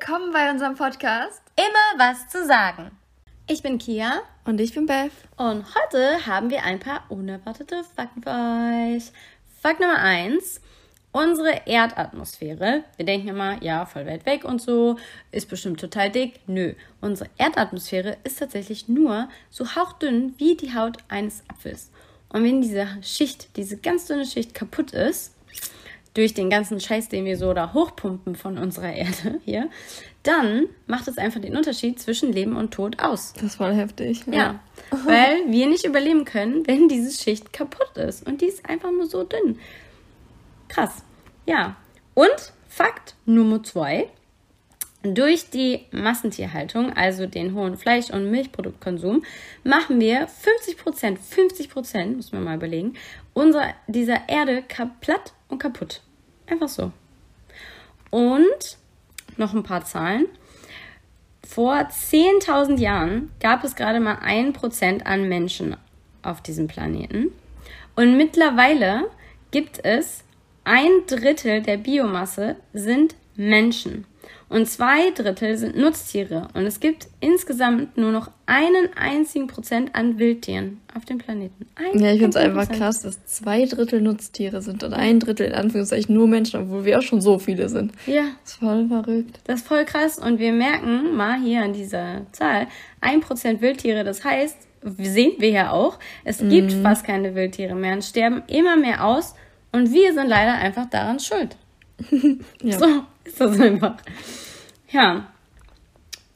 willkommen bei unserem Podcast. Immer was zu sagen. Ich bin Kia. Und ich bin Beth. Und heute haben wir ein paar unerwartete Fakten für euch. Fakt Nummer eins: Unsere Erdatmosphäre. Wir denken immer, ja, voll weit weg und so, ist bestimmt total dick. Nö, unsere Erdatmosphäre ist tatsächlich nur so hauchdünn wie die Haut eines Apfels. Und wenn diese Schicht, diese ganz dünne Schicht kaputt ist, durch den ganzen Scheiß, den wir so da hochpumpen von unserer Erde hier, dann macht es einfach den Unterschied zwischen Leben und Tod aus. Das voll heftig. Ja. ja. Weil wir nicht überleben können, wenn diese Schicht kaputt ist. Und die ist einfach nur so dünn. Krass. Ja. Und Fakt Nummer zwei. Durch die Massentierhaltung, also den hohen Fleisch- und Milchproduktkonsum, machen wir 50 Prozent, 50 Prozent, muss man mal überlegen, unserer, dieser Erde platt und kaputt. Einfach so. Und noch ein paar Zahlen. Vor 10.000 Jahren gab es gerade mal ein Prozent an Menschen auf diesem Planeten. Und mittlerweile gibt es ein Drittel der Biomasse sind Menschen. Und zwei Drittel sind Nutztiere. Und es gibt insgesamt nur noch einen einzigen Prozent an Wildtieren auf dem Planeten. Ein ja, ich finde es einfach krass, dass zwei Drittel Nutztiere sind und ein Drittel in Anführungszeichen nur Menschen, obwohl wir auch schon so viele sind. Ja. Das ist voll verrückt. Das ist voll krass. Und wir merken mal hier an dieser Zahl, ein Prozent Wildtiere, das heißt, sehen wir ja auch, es mhm. gibt fast keine Wildtiere mehr und sterben immer mehr aus. Und wir sind leider einfach daran schuld. ja. So ist das einfach. Ja.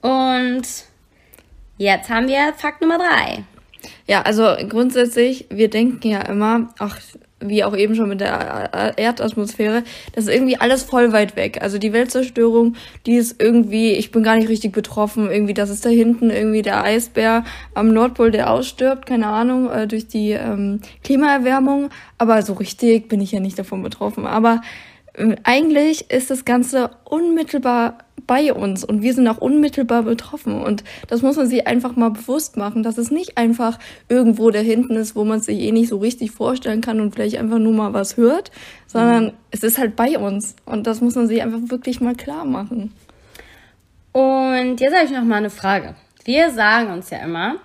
Und jetzt haben wir Fakt Nummer drei. Ja, also grundsätzlich, wir denken ja immer, ach, wie auch eben schon mit der Erdatmosphäre, das ist irgendwie alles voll weit weg. Also die Weltzerstörung, die ist irgendwie, ich bin gar nicht richtig betroffen, irgendwie, das ist da hinten irgendwie der Eisbär am Nordpol, der ausstirbt, keine Ahnung, äh, durch die ähm, Klimaerwärmung. Aber so richtig bin ich ja nicht davon betroffen. Aber eigentlich ist das Ganze unmittelbar bei uns und wir sind auch unmittelbar betroffen. Und das muss man sich einfach mal bewusst machen, dass es nicht einfach irgendwo da hinten ist, wo man sich eh nicht so richtig vorstellen kann und vielleicht einfach nur mal was hört, sondern mhm. es ist halt bei uns. Und das muss man sich einfach wirklich mal klar machen. Und jetzt habe ich noch mal eine Frage. Wir sagen uns ja immer,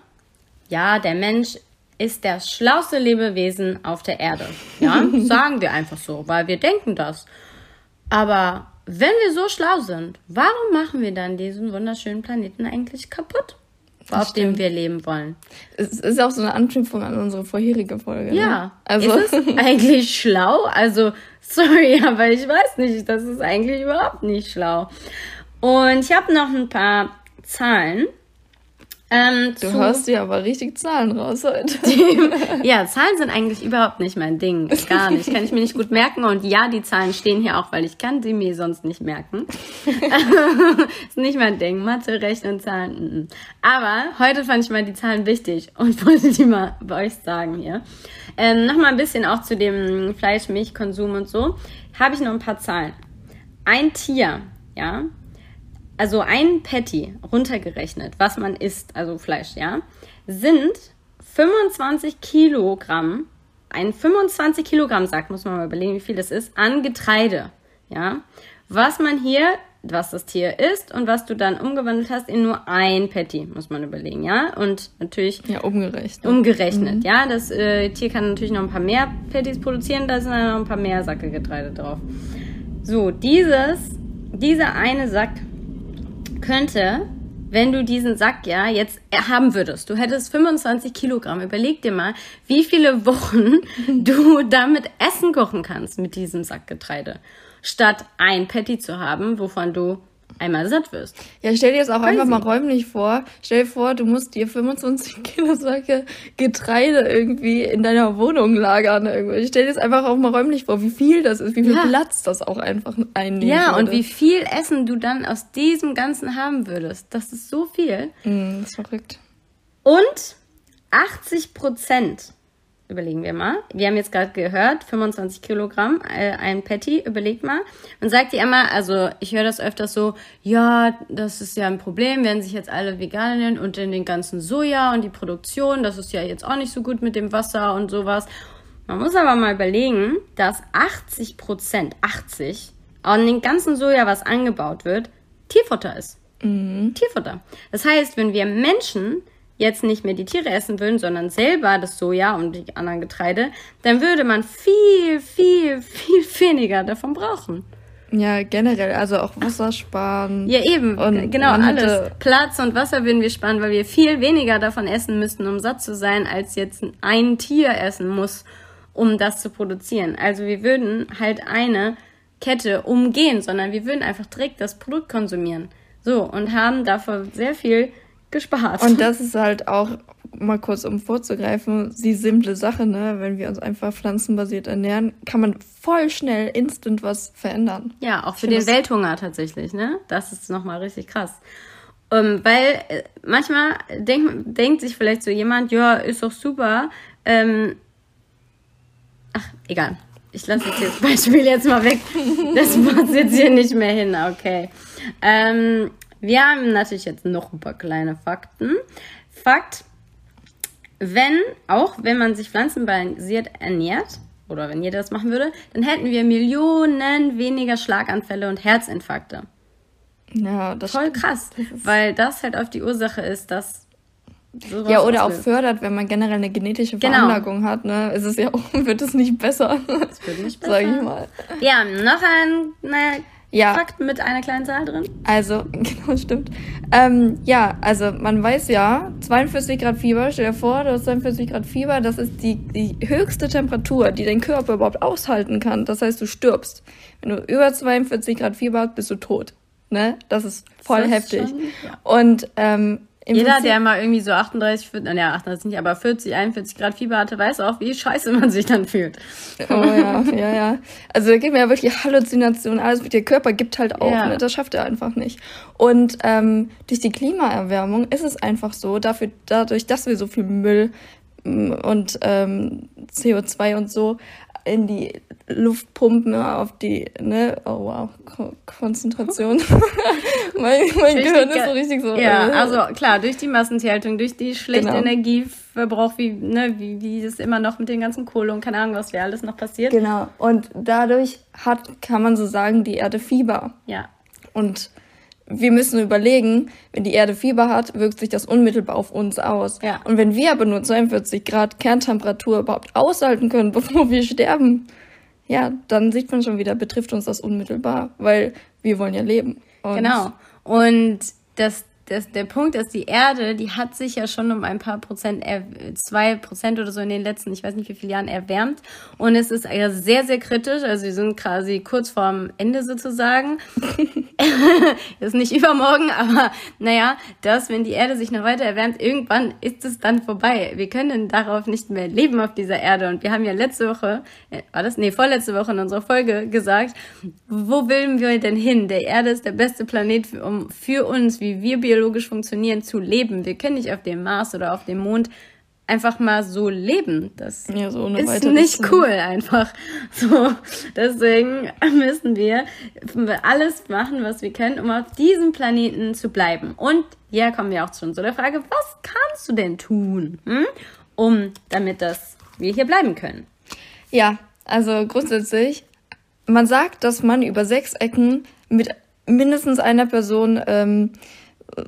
ja, der Mensch ist der schlauste Lebewesen auf der Erde. Ja, sagen wir einfach so, weil wir denken das. Aber wenn wir so schlau sind, warum machen wir dann diesen wunderschönen Planeten eigentlich kaputt? Das auf dem wir leben wollen. Es ist auch so eine Anknüpfung an unsere vorherige Folge. Ne? Ja. Ne? Also ist es eigentlich schlau? Also, sorry, aber ich weiß nicht. Das ist eigentlich überhaupt nicht schlau. Und ich habe noch ein paar Zahlen. Ähm, du hast ja aber richtig Zahlen raus heute. ja, Zahlen sind eigentlich überhaupt nicht mein Ding. Gar nicht. Kann ich mir nicht gut merken. Und ja, die Zahlen stehen hier auch, weil ich kann sie mir sonst nicht merken. ist nicht mein Ding. Mathe, Rechnen, Zahlen. Aber heute fand ich mal die Zahlen wichtig und wollte die mal bei euch sagen hier. Ähm, Nochmal ein bisschen auch zu dem Fleisch, Milchkonsum und so. Habe ich noch ein paar Zahlen. Ein Tier, ja, also ein Patty runtergerechnet, was man isst, also Fleisch, ja, sind 25 Kilogramm, ein 25 Kilogramm Sack, muss man mal überlegen, wie viel das ist, an Getreide, ja. Was man hier, was das Tier isst und was du dann umgewandelt hast in nur ein Patty, muss man überlegen, ja. Und natürlich. Ja, umgerechnet. Umgerechnet, mhm. ja. Das äh, Tier kann natürlich noch ein paar mehr Patties produzieren, da sind dann noch ein paar mehr Sacke Getreide drauf. So, dieses, dieser eine Sack könnte, wenn du diesen Sack ja jetzt haben würdest, du hättest 25 Kilogramm, überleg dir mal, wie viele Wochen du damit Essen kochen kannst mit diesem Sack Getreide. Statt ein Patty zu haben, wovon du einmal satt wirst. Ja, stell dir das auch Crazy. einfach mal räumlich vor. Stell dir vor, du musst dir 25 Kilo Säcke Getreide irgendwie in deiner Wohnung lagern. Irgendwie. Stell dir das einfach auch mal räumlich vor, wie viel das ist, wie viel ja. Platz das auch einfach einnimmt. Ja, würde. und wie viel Essen du dann aus diesem Ganzen haben würdest. Das ist so viel. Mm, das ist verrückt. Und 80 Prozent überlegen wir mal. Wir haben jetzt gerade gehört, 25 Kilogramm, äh, ein Patty, überleg mal. Man sagt ja immer, also ich höre das öfters so, ja, das ist ja ein Problem, werden sich jetzt alle vegan nennen und in den ganzen Soja und die Produktion, das ist ja jetzt auch nicht so gut mit dem Wasser und sowas. Man muss aber mal überlegen, dass 80 Prozent, 80, an den ganzen Soja, was angebaut wird, Tierfutter ist. Tierfutter. Das heißt, wenn wir Menschen jetzt nicht mehr die Tiere essen würden, sondern selber das Soja und die anderen Getreide, dann würde man viel, viel, viel weniger davon brauchen. Ja, generell, also auch Wasser sparen. Ja, eben, Und genau, alles. Platz und Wasser würden wir sparen, weil wir viel weniger davon essen müssten, um satt zu sein, als jetzt ein Tier essen muss, um das zu produzieren. Also wir würden halt eine Kette umgehen, sondern wir würden einfach direkt das Produkt konsumieren. So, und haben dafür sehr viel gespart. Und das ist halt auch, mal kurz um vorzugreifen, die simple Sache, ne? Wenn wir uns einfach pflanzenbasiert ernähren, kann man voll schnell instant was verändern. Ja, auch für den Welthunger tatsächlich, ne? Das ist nochmal richtig krass. Ähm, weil äh, manchmal denk, denkt sich vielleicht so jemand, ja, ist doch super. Ähm, ach, egal. Ich lasse jetzt das Beispiel jetzt mal weg. Das muss jetzt hier nicht mehr hin, okay. Ähm, wir haben natürlich jetzt noch ein paar kleine Fakten. Fakt, wenn, auch wenn man sich pflanzenbasiert ernährt, oder wenn jeder das machen würde, dann hätten wir Millionen weniger Schlaganfälle und Herzinfarkte. Ja, das Voll krass, weil das halt auf die Ursache ist, dass Ja, oder auch auslöst. fördert, wenn man generell eine genetische Genau. Veranlagung hat, ne? Ist es ja auch, wird es nicht besser. Das wird nicht Sag ich besser. mal. Ja, noch ein naja, Ja. Fakt mit einer kleinen Zahl drin. Also, genau, stimmt. Ähm, ja, also man weiß ja, 42 Grad Fieber, stell dir vor, du hast 42 Grad Fieber, das ist die, die höchste Temperatur, die dein Körper überhaupt aushalten kann. Das heißt, du stirbst. Wenn du über 42 Grad Fieber hast, bist du tot. Ne? Das ist voll Das heftig. schon- ja. Und ähm, Jeder, Prinzip- der mal irgendwie so 38, 40, naja, 38 nicht, aber 40, 41 Grad Fieber hatte, weiß auch, wie scheiße man sich dann fühlt. Oh ja, ja, ja. Also da gibt mir ja wirklich Halluzinationen, alles mit der Körper gibt halt auf, Ja. ne? das schafft er einfach nicht. Und ähm, durch die Klimaerwärmung ist es einfach so, dafür, dadurch, dass wir so viel Müll mm, und ähm, CO2 und so in die Luft pumpen, auf die, ne, oh wow, Ko Konzentration. mein mein Durch Gehirn die ist so richtig so. Ja, äh, also klar, durch die Massentierhaltung, durch die schlechte Genau. Energieverbrauch, wie, ne, wie, wie das immer noch mit den ganzen Kohle und keine Ahnung, was wäre alles noch passiert. Genau. Und dadurch hat, kann man so sagen, die Erde Fieber. Ja, Und wir müssen überlegen, wenn die Erde Fieber hat, wirkt sich das unmittelbar auf uns aus. Ja. Und wenn wir aber nur 42 Grad Kerntemperatur überhaupt aushalten können, bevor wir sterben, ja, dann sieht man schon wieder, betrifft uns das unmittelbar, weil wir wollen ja leben. Und Genau. Und das, das, der Punkt ist, die Erde, die hat sich ja schon um ein paar Prozent, zwei Prozent oder so in den letzten, ich weiß nicht wie viele Jahren erwärmt. Und es ist ja sehr, sehr kritisch. Also wir sind quasi kurz vorm Ende sozusagen. ist nicht übermorgen, aber naja, dass, wenn die Erde sich noch weiter erwärmt, irgendwann ist es dann vorbei. Wir können darauf nicht mehr leben auf dieser Erde. Und wir haben ja letzte Woche, äh, war das? Nee, vorletzte Woche in unserer Folge gesagt, wo willen wir denn hin? Der Erde ist der beste Planet, für, um für uns, wie wir biologisch funktionieren, zu leben. Wir können nicht auf dem Mars oder auf dem Mond einfach mal so leben. Das Ja, so ist nicht cool einfach. So, deswegen müssen wir alles machen, was wir können, um auf diesem Planeten zu bleiben. Und ja, kommen wir auch schon zu der Frage, was kannst du denn tun, hm? um damit das wir hier bleiben können? Ja, also grundsätzlich, man sagt, dass man über sechs Ecken mit mindestens einer Person ähm,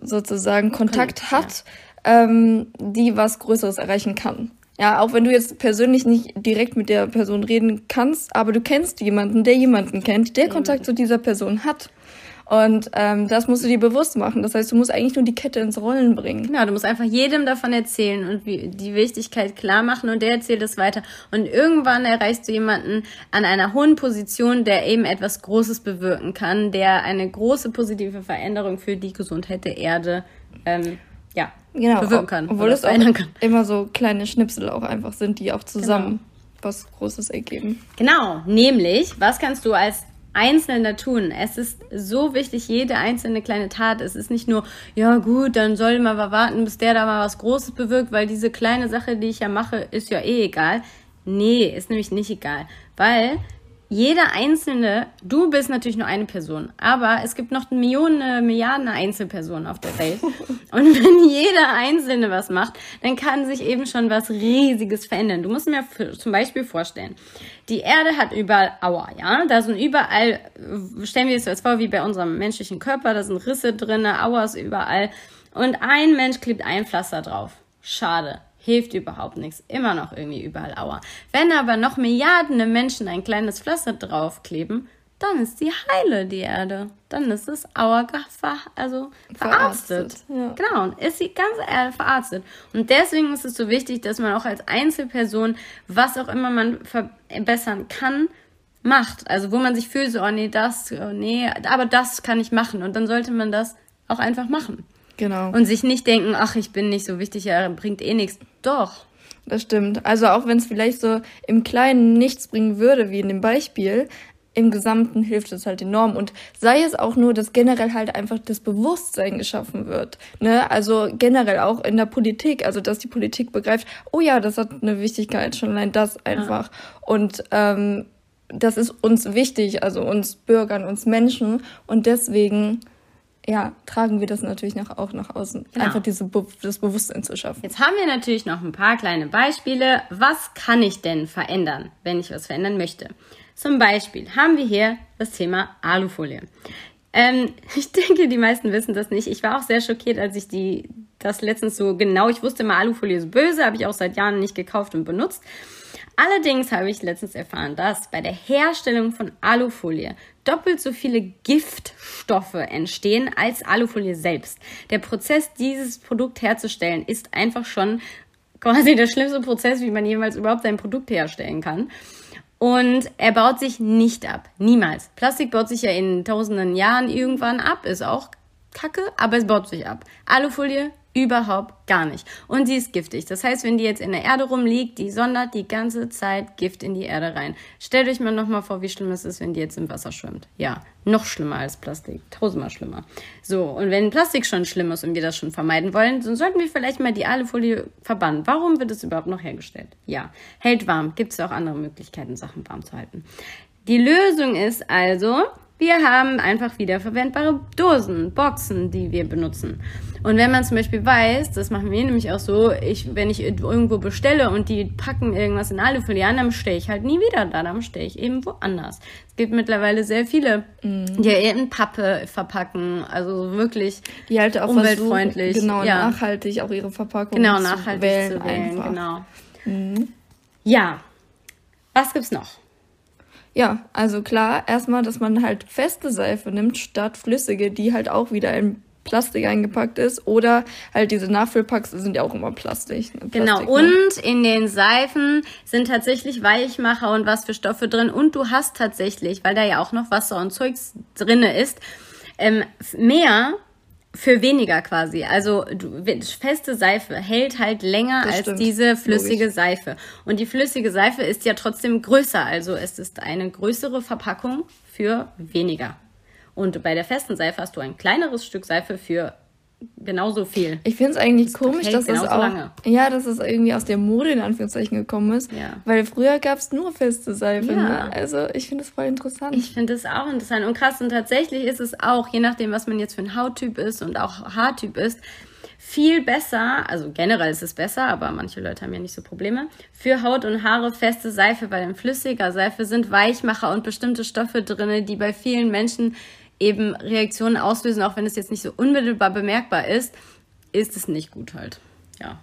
sozusagen Kontakt hat, ähm, die was Größeres erreichen kann. Ja, auch wenn du jetzt persönlich nicht direkt mit der Person reden kannst, aber du kennst jemanden, der jemanden kennt, der Kontakt zu dieser Person hat. Und ähm, das musst du dir bewusst machen. Das heißt, du musst eigentlich nur die Kette ins Rollen bringen. Genau, du musst einfach jedem davon erzählen und wie, die Wichtigkeit klar machen und der erzählt es weiter. Und irgendwann erreichst du jemanden an einer hohen Position, der eben etwas Großes bewirken kann, der eine große positive Veränderung für die Gesundheit der Erde ähm, ja, genau, bewirken kann. Obwohl es auch kann. immer so kleine Schnipsel auch einfach sind, die auch zusammen was Großes ergeben. Genau, nämlich, was kannst du als Einzelner tun? Es ist so wichtig, jede einzelne kleine Tat. Es ist nicht nur, ja gut, dann soll mal warten, bis der da mal was Großes bewirkt, weil diese kleine Sache, die ich ja mache, ist ja eh egal. Nee, ist nämlich nicht egal, weil jeder einzelne, du bist natürlich nur eine Person, aber es gibt noch Millionen, Milliarden Einzelpersonen auf der Welt. Und wenn jeder Einzelne was macht, dann kann sich eben schon was Riesiges verändern. Du musst mir zum Beispiel vorstellen, die Erde hat überall Aua, ja? Da sind überall, stellen wir es jetzt vor, wie bei unserem menschlichen Körper, da sind Risse drin, Auas überall. Und ein Mensch klebt ein Pflaster drauf. Schade hilft überhaupt nichts. Immer noch irgendwie überall Aua. Wenn aber noch Milliarden Menschen ein kleines Pflaster draufkleben, dann ist die heile, die Erde. Dann ist es Aua ver also verarztet. verarztet ja. Genau, und ist die ganze Erde verarztet. Und deswegen ist es so wichtig, dass man auch als Einzelperson, was auch immer man verbessern kann, macht. Also wo man sich fühlt, so, oh nee, das, oh nee, aber das kann ich machen. Und dann sollte man das auch einfach machen. Genau. Und sich nicht denken, ach, ich bin nicht so wichtig, ja, bringt eh nichts. Doch. Das stimmt. Also auch wenn es vielleicht so im Kleinen nichts bringen würde, wie in dem Beispiel, im Gesamten hilft es halt enorm. Und sei es auch nur, dass generell halt einfach das Bewusstsein geschaffen wird. Ne? Also generell auch in der Politik, also dass die Politik begreift, oh ja, das hat eine Wichtigkeit, schon allein das einfach. Ja. Und ähm, das ist uns wichtig, also uns Bürgern, uns Menschen. Und deswegen ja, tragen wir das natürlich nach, auch nach außen. Genau. Einfach diese, das Bewusstsein zu schaffen. Jetzt haben wir natürlich noch ein paar kleine Beispiele. Was kann ich denn verändern, wenn ich was verändern möchte? Zum Beispiel haben wir hier das Thema Alufolie. Ähm, ich denke, die meisten wissen das nicht. Ich war auch sehr schockiert, als ich die, das letztens so genau, ich wusste immer, Alufolie ist böse, habe ich auch seit Jahren nicht gekauft und benutzt. Allerdings habe ich letztens erfahren, dass bei der Herstellung von Alufolie doppelt so viele Giftstoffe entstehen als Alufolie selbst. Der Prozess, dieses Produkt herzustellen, ist einfach schon quasi der schlimmste Prozess, wie man jemals überhaupt sein Produkt herstellen kann. Und er baut sich nicht ab. Niemals. Plastik baut sich ja in tausenden Jahren irgendwann ab. Ist auch kacke, aber es baut sich ab. Alufolie Überhaupt gar nicht. Und die ist giftig. Das heißt, wenn die jetzt in der Erde rumliegt, die sondert die ganze Zeit Gift in die Erde rein. Stellt euch mal nochmal vor, wie schlimm es ist, wenn die jetzt im Wasser schwimmt. Ja, noch schlimmer als Plastik. Tausendmal schlimmer. So, und wenn Plastik schon schlimm ist und wir das schon vermeiden wollen, dann sollten wir vielleicht mal die Alufolie verbannen. Warum wird es überhaupt noch hergestellt? Ja, hält warm. Gibt es auch andere Möglichkeiten, Sachen warm zu halten. Die Lösung ist also, wir haben einfach wiederverwendbare Dosen, Boxen, die wir benutzen. Und wenn man zum Beispiel weiß, das machen wir nämlich auch so, ich, wenn ich irgendwo bestelle und die packen irgendwas in Alufolie an, dann stehe ich halt nie wieder da, dann stehe ich eben woanders. Es gibt mittlerweile sehr viele, mm. die ja in Pappe verpacken, also wirklich die halt auch umweltfreundlich. genau, ja. nachhaltig auch ihre Verpackung genau, nachhaltig zu wählen. Zu wählen einfach. genau. Mm. Ja, was gibt's noch? Ja, also klar, erstmal, dass man halt feste Seife nimmt statt flüssige, die halt auch wieder in Plastik eingepackt ist. Oder halt diese Nachfüllpacks sind ja auch immer Plastik. Ne? genau, Plastik, genau, und in den Seifen sind tatsächlich Weichmacher und was für Stoffe drin. Und du hast tatsächlich, weil da ja auch noch Wasser und Zeugs drinne ist, ähm, mehr für weniger quasi. Also du, feste Seife hält halt länger das als stimmt. diese flüssige Logisch. Seife. Und die flüssige Seife ist ja trotzdem größer. Also es ist eine größere Verpackung für weniger. Und bei der festen Seife hast du ein kleineres Stück Seife für genauso viel. Ich finde es eigentlich das komisch, dass es auch lange. ja, dass es irgendwie aus der Mode in Anführungszeichen gekommen ist, ja. weil früher gab es nur feste Seife. Ja. Ne? Also ich finde es voll interessant. Ich finde es auch interessant und krass und tatsächlich ist es auch, je nachdem, was man jetzt für ein Hauttyp ist und auch Haartyp ist, viel besser, also generell ist es besser, aber manche Leute haben ja nicht so Probleme, für Haut und Haare feste Seife, weil in flüssiger Seife sind Weichmacher und bestimmte Stoffe drin, die bei vielen Menschen eben Reaktionen auslösen, auch wenn es jetzt nicht so unmittelbar bemerkbar ist, ist es nicht gut halt. Ja.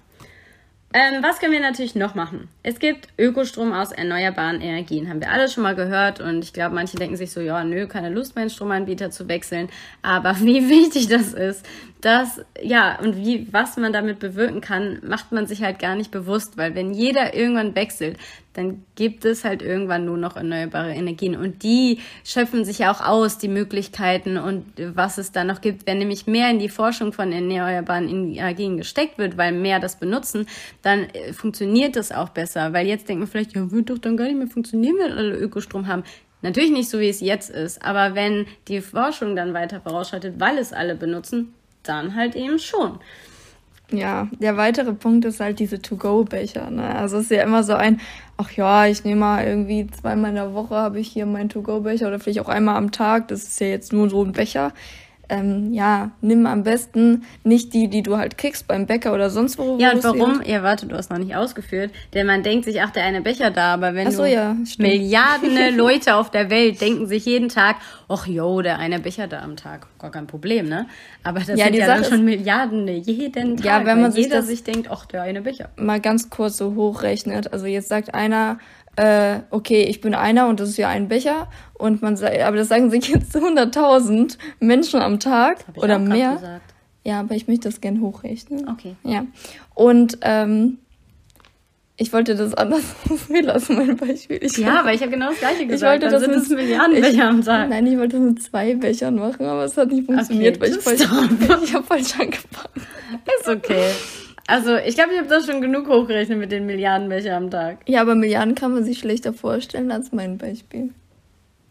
Ähm, was können wir natürlich noch machen? Es gibt Ökostrom aus erneuerbaren Energien, haben wir alle schon mal gehört und ich glaube, manche denken sich so, ja, nö, keine Lust, meinen Stromanbieter zu wechseln. Aber wie wichtig das ist, dass, ja, und wie, was man damit bewirken kann, macht man sich halt gar nicht bewusst, weil wenn jeder irgendwann wechselt, dann gibt es halt irgendwann nur noch erneuerbare Energien. Und die schöpfen sich ja auch aus, die Möglichkeiten und was es da noch gibt. Wenn nämlich mehr in die Forschung von erneuerbaren Energien gesteckt wird, weil mehr das benutzen, dann äh, funktioniert das auch besser. Weil jetzt denken wir vielleicht, ja, wird doch dann gar nicht mehr funktionieren, wenn alle Ökostrom haben. Natürlich nicht so, wie es jetzt ist, aber wenn die Forschung dann weiter vorausschreitet, weil es alle benutzen, dann halt eben schon. Ja, der weitere Punkt ist halt diese To-Go-Becher. Ne? Also es ist ja immer so ein, ach ja, ich nehme mal irgendwie zweimal in der Woche habe ich hier meinen To-Go-Becher oder vielleicht auch einmal am Tag. Das ist ja jetzt nur so ein Becher ähm, ja, nimm am besten nicht die, die du halt kriegst beim Bäcker oder sonst wo. Ja, und warum? Ja, warte, du hast noch nicht ausgeführt. Denn man denkt sich, ach, der eine Becher da, aber wenn so, du ja, Milliarden Leute auf der Welt denken sich jeden Tag, ach jo, der eine Becher da am Tag, gar kein Problem, ne? Aber das ja, sind die ja dann schon Milliarden jeden Tag. Ja, wenn man weil jeder sich, sich denkt, ach, der eine Becher. Mal ganz kurz so hochrechnet. Also jetzt sagt einer, äh, okay, ich bin einer und das ist ja ein Becher und man sagt, aber das sagen sich jetzt 100.000 Menschen am Tag oder mehr. Ja, aber ich möchte das gern hochrechnen. Okay. Ja. Und ähm, ich wollte das anders wir lassen, mein Beispiel. Ich ja, weil ich habe genau das gleiche gesagt. Ich wollte Dann das sind es Milliarden Becher am Tag. Nein, ich wollte das mit zwei Bechern machen, aber es hat nicht funktioniert, okay, weil ich falsch, ich habe falsch angefangen. Ist okay. Also, ich glaube, ich habe das schon genug hochgerechnet mit den Milliarden Becher am Tag. Ja, aber Milliarden kann man sich schlechter vorstellen als mein Beispiel.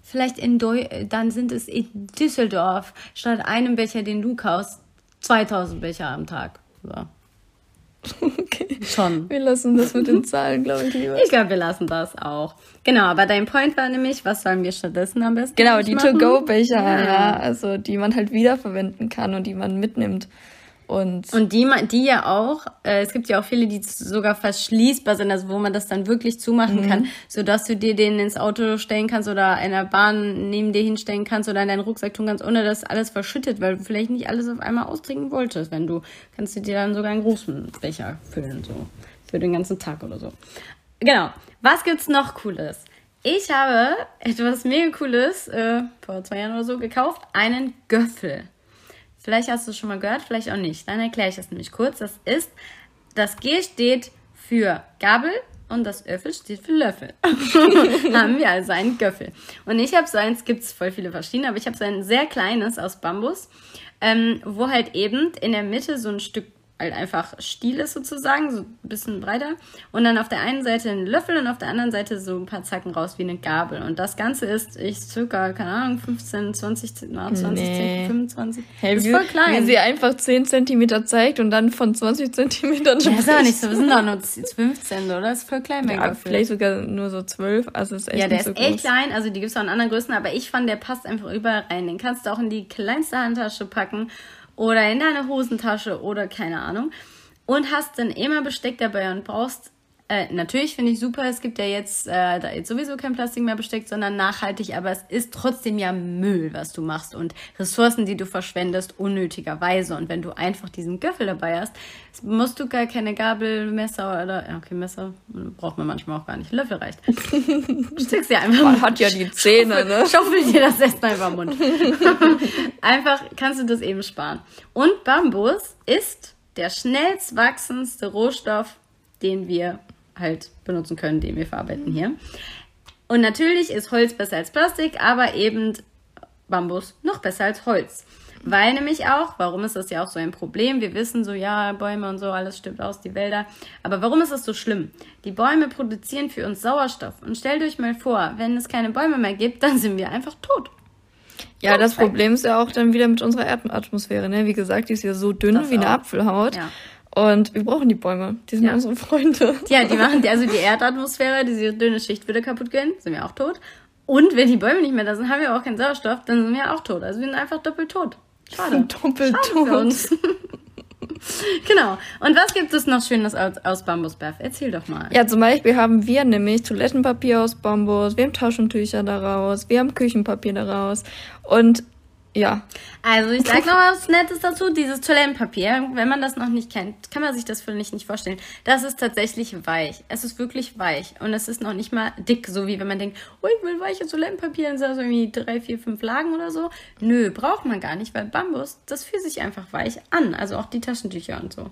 Vielleicht in Deu dann sind es in Düsseldorf statt einem Becher, den du kaufst, 2000 Becher am Tag. So. Okay. Schon. Wir lassen das mit den Zahlen, glaube ich, lieber. Ich glaube, wir lassen das auch. Genau, aber dein Point war nämlich, was sollen wir stattdessen am besten Genau, die To-Go-Becher, Ja. ja. Also, die man halt wiederverwenden kann und die man mitnimmt. Und, Und die, die ja auch, äh, es gibt ja auch viele, die sogar verschließbar sind, also wo man das dann wirklich zumachen kann, sodass du dir den ins Auto stellen kannst oder in der Bahn neben dir hinstellen kannst oder in deinen Rucksack tun kannst, ohne dass alles verschüttet, weil du vielleicht nicht alles auf einmal austrinken wolltest. Wenn du, kannst du dir dann sogar einen großen Becher füllen, so. Für den ganzen Tag oder so. Genau. Was gibt's noch Cooles? Ich habe etwas mega Cooles, äh, vor zwei Jahren oder so, gekauft. Einen Göffel. Vielleicht hast du es schon mal gehört, vielleicht auch nicht. Dann erkläre ich das nämlich kurz. Das ist, das G steht für Gabel und das Öffel steht für Löffel. Haben wir also einen Göffel. Und ich habe so eins, gibt es voll viele verschiedene, aber ich habe so ein sehr kleines aus Bambus, ähm, wo halt eben in der Mitte so ein Stück halt einfach Stiel ist sozusagen, so ein bisschen breiter. Und dann auf der einen Seite ein Löffel und auf der anderen Seite so ein paar Zacken raus wie eine Gabel. Und das Ganze ist, ich circa, keine Ahnung, 15, 20, na, 20, Nee. 25. hey, ist wie, voll klein. wie sie einfach 10 Zentimeter zeigt und dann von 20 Zentimetern ja, ist aber nicht so, wir sind doch nur 15, oder? Das ist voll klein, mein Ja, vielleicht sogar nur so 12. Also ist echt Ja, der ist so echt groß. klein, also die gibt's auch in anderen Größen, aber ich fand, der passt einfach überall rein. Den kannst du auch in die kleinste Handtasche packen oder in deine Hosentasche oder keine Ahnung. Und hast dann immer Besteck dabei und brauchst, äh, natürlich finde ich super, es gibt ja jetzt, äh, da jetzt sowieso kein Plastik mehr Besteck, sondern nachhaltig, aber es ist trotzdem ja Müll, was du machst und Ressourcen, die du verschwendest, unnötigerweise. Und wenn du einfach diesen Göffel dabei hast, musst du gar keine Gabel, Messer oder, ja, okay, Messer braucht man manchmal auch gar nicht, Löffel reicht. Steckst dir einfach Man hat ja die Zähne, ne? Schaufel dir das Essen einfach im Mund. einfach kannst du das eben sparen. Und Bambus ist der schnellst wachsendste Rohstoff, den wir halt benutzen können, den wir verarbeiten hier. Und natürlich ist Holz besser als Plastik, aber eben Bambus noch besser als Holz. Weil nämlich auch, warum ist das ja auch so ein Problem? Wir wissen so, ja, Bäume und so, alles stirbt aus, die Wälder. Aber warum ist das so schlimm? Die Bäume produzieren für uns Sauerstoff. Und stellt euch mal vor, wenn es keine Bäume mehr gibt, dann sind wir einfach tot. Ja, das Problem ist ja auch dann wieder mit unserer Erdatmosphäre. Ne? Wie gesagt, die ist ja so dünn Das wie eine auch. Apfelhaut. Ja. Und wir brauchen die Bäume. Die sind Ja. unsere Freunde. Ja, die machen, also die Erdatmosphäre, diese dünne Schicht würde kaputt gehen, sind wir auch tot. Und wenn die Bäume nicht mehr da sind, haben wir auch keinen Sauerstoff, dann sind wir auch tot. Also wir sind einfach doppelt tot. Schade. Doppelt Für tot. uns. genau. Und was gibt es noch Schönes aus, aus Bambus, Beth? Erzähl doch mal. Ja, zum Beispiel haben wir nämlich Toilettenpapier aus Bambus, wir haben Taschentücher daraus, wir haben Küchenpapier daraus. Und ja, Also ich sag noch was Nettes dazu. Dieses Toilettenpapier, wenn man das noch nicht kennt, kann man sich das vielleicht nicht vorstellen. Das ist tatsächlich weich. Es ist wirklich weich. Und es ist noch nicht mal dick, so wie wenn man denkt, oh, ich will weiches Toilettenpapier, sind das irgendwie drei, vier, fünf Lagen oder so. Nö, braucht man gar nicht, weil Bambus, das fühlt sich einfach weich an. Also auch die Taschentücher und so.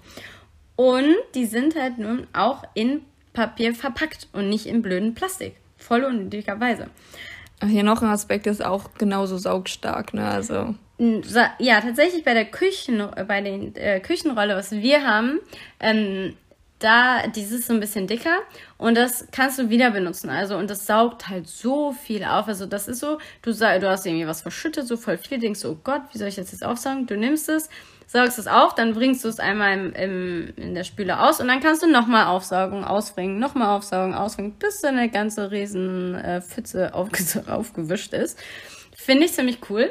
Und die sind halt nun auch in Papier verpackt und nicht in blöden Plastik. Voll unnötigerweise. Hier noch ein Aspekt ist auch genauso saugstark, ne? Also. Ja, tatsächlich bei der Küchen, bei den äh, Küchenrolle, was wir haben, ähm, da, dieses ist so ein bisschen dicker und das kannst du wieder benutzen. Also, und das saugt halt so viel auf. Also, das ist so, du, du hast irgendwie was verschüttet, so voll viel, denkst oh Gott, wie soll ich das jetzt aufsaugen? Du nimmst es, saugst es auf, dann bringst du es einmal im, im, in der Spüle aus und dann kannst du nochmal aufsaugen, ausbringen, nochmal aufsaugen, ausbringen, bis deine ganze riesen äh, Pfütze aufge aufgewischt ist. Finde ich ziemlich cool.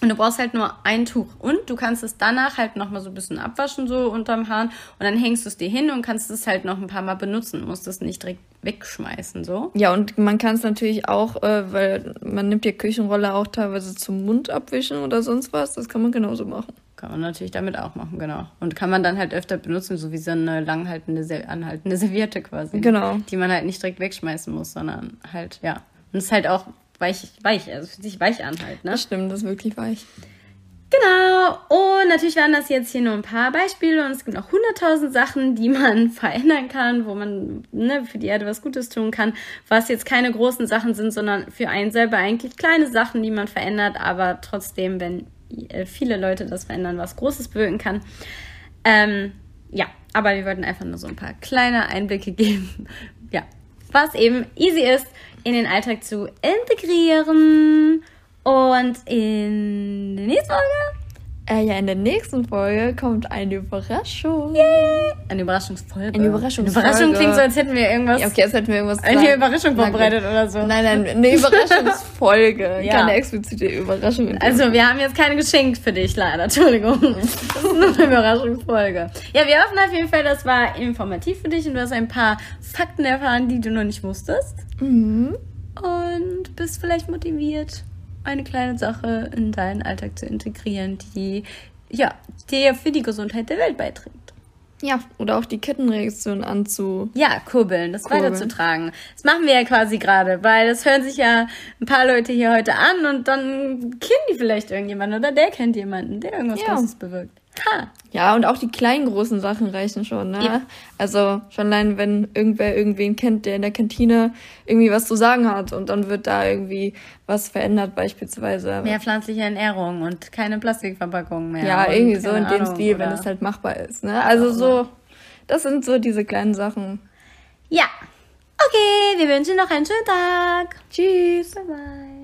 Und du brauchst halt nur ein Tuch. Und du kannst es danach halt nochmal so ein bisschen abwaschen, so unterm Hahn. Und dann hängst du es dir hin und kannst es halt noch ein paar Mal benutzen. Musst es nicht direkt wegschmeißen, so. Ja, und man kann es natürlich auch, äh, weil man nimmt die Küchenrolle auch teilweise zum Mund abwischen oder sonst was. Das kann man genauso machen. Kann man natürlich damit auch machen, genau. Und kann man dann halt öfter benutzen, so wie so eine langhaltende, anhaltende Serviette quasi. Genau. Die man halt nicht direkt wegschmeißen muss, sondern halt, ja. Und es ist halt auch weich, weich, also fühlt sich weich an halt, ne? Das stimmt, das ist wirklich weich. Genau. Und natürlich waren das jetzt hier nur ein paar Beispiele und es gibt noch hunderttausend Sachen, die man verändern kann, wo man ne, für die Erde was Gutes tun kann, was jetzt keine großen Sachen sind, sondern für einen selber eigentlich kleine Sachen, die man verändert, aber trotzdem, wenn viele Leute das verändern, was Großes bewirken kann. Ähm, ja, aber wir wollten einfach nur so ein paar kleine Einblicke geben, ja, was eben easy ist, in den Alltag zu integrieren. Und in der nächsten Folge Äh, ja, in der nächsten Folge kommt eine Überraschung. eine Überraschungsfolge. Eine Überraschungsfolge. Eine Überraschung klingt so, als hätten wir irgendwas. Ja, okay, jetzt hätten wir irgendwas Eine sagen. Überraschung vorbereitet oder so. Nein, nein, eine Überraschungsfolge. Ja. Keine explizite Überraschung. Also, wir haben jetzt keine geschenkt für dich, leider. Entschuldigung. Das ist nur eine Überraschungsfolge. Ja, wir hoffen auf jeden Fall, das war informativ für dich und du hast ein paar Fakten erfahren, die du noch nicht wusstest. Mhm. Und bist vielleicht motiviert, eine kleine Sache in deinen Alltag zu integrieren, die ja, dir für die Gesundheit der Welt beiträgt. Ja, oder auch die Kettenreaktion anzu. Ja, kurbeln, das Kurbeln. weiterzutragen. Das machen wir ja quasi gerade, weil das hören sich ja ein paar Leute hier heute an und dann kennen die vielleicht irgendjemanden oder der kennt jemanden, der irgendwas Ja. Großes bewirkt. Ha! Ja, und auch die kleinen großen Sachen reichen schon, ne? Ja. Also schon allein, wenn irgendwer irgendwen kennt, der in der Kantine irgendwie was zu sagen hat und dann wird da irgendwie was verändert beispielsweise. Mehr pflanzliche Ernährung und keine Plastikverpackungen mehr. ja, irgendwie so in dem Ahnung, Stil, oder- wenn es halt machbar ist, ne? Also so, das sind so diese kleinen Sachen. Ja. Okay, wir wünschen noch einen schönen Tag. Tschüss! Bye bye.